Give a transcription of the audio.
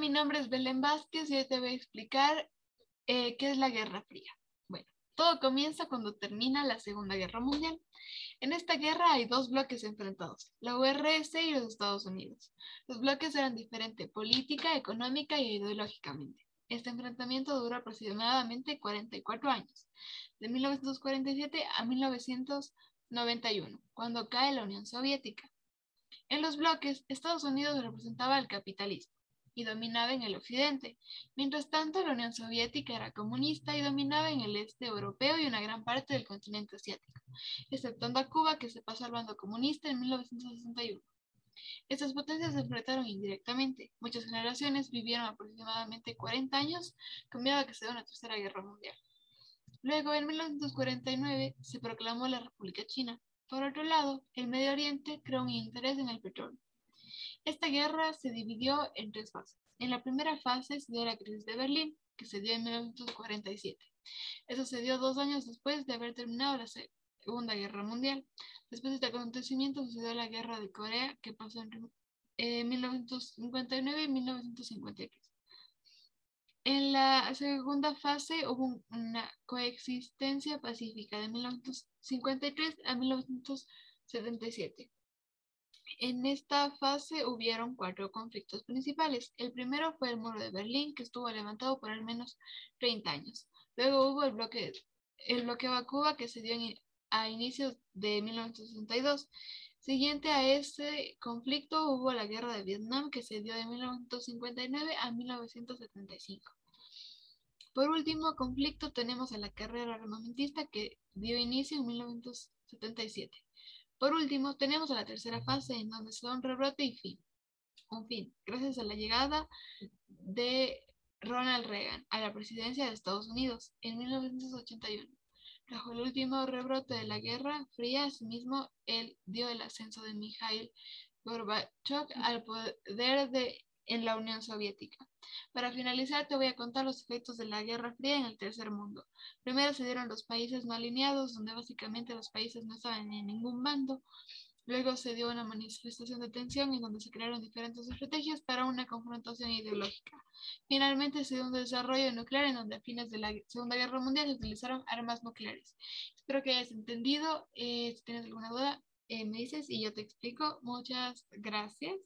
mi nombre es Belén Vázquez y hoy te voy a explicar eh, qué es la Guerra Fría. Bueno, todo comienza cuando termina la Segunda Guerra Mundial. En esta guerra hay dos bloques enfrentados, la URSS y los Estados Unidos. Los bloques eran diferentes política, económica e ideológicamente. Este enfrentamiento duró aproximadamente 44 años, de 1947 a 1991, cuando cae la Unión Soviética. En los bloques, Estados Unidos representaba el capitalismo y dominaba en el occidente. Mientras tanto, la Unión Soviética era comunista y dominaba en el este europeo y una gran parte del continente asiático, exceptuando a Cuba, que se pasó al bando comunista en 1961. Estas potencias se enfrentaron indirectamente. Muchas generaciones vivieron aproximadamente 40 años, cambiado a que se dio una tercera guerra mundial. Luego, en 1949, se proclamó la República China. Por otro lado, el Medio Oriente creó un interés en el petróleo. Esta guerra se dividió en tres fases. En la primera fase se dio la crisis de Berlín, que se dio en 1947. Eso se dio dos años después de haber terminado la Segunda Guerra Mundial. Después de este acontecimiento sucedió la Guerra de Corea, que pasó entre 1959 y 1953. En la segunda fase hubo una coexistencia pacífica de 1953 a 1977. En esta fase hubieron cuatro conflictos principales. El primero fue el muro de Berlín, que estuvo levantado por al menos 30 años. Luego hubo el, bloque, el bloqueo a Cuba, que se dio a inicios de 1962. Siguiente a ese conflicto hubo la guerra de Vietnam, que se dio de 1959 a 1975. Por último conflicto tenemos a la carrera armamentista que dio inicio en 1977. Por último, tenemos a la tercera fase en donde se da un rebrote y fin. Un fin, gracias a la llegada de Ronald Reagan a la presidencia de Estados Unidos en 1981. Bajo el último rebrote de la Guerra Fría, asimismo, él dio el ascenso de Mikhail Gorbachev al poder de en la Unión Soviética. Para finalizar, te voy a contar los efectos de la Guerra Fría en el tercer mundo. Primero se dieron los países no alineados, donde básicamente los países no estaban en ningún bando. Luego se dio una manifestación de tensión en donde se crearon diferentes estrategias para una confrontación ideológica. Finalmente se dio un desarrollo nuclear en donde a fines de la Segunda Guerra Mundial se utilizaron armas nucleares. Espero que hayas entendido. Eh, si tienes alguna duda, eh, me dices y yo te explico. Muchas gracias.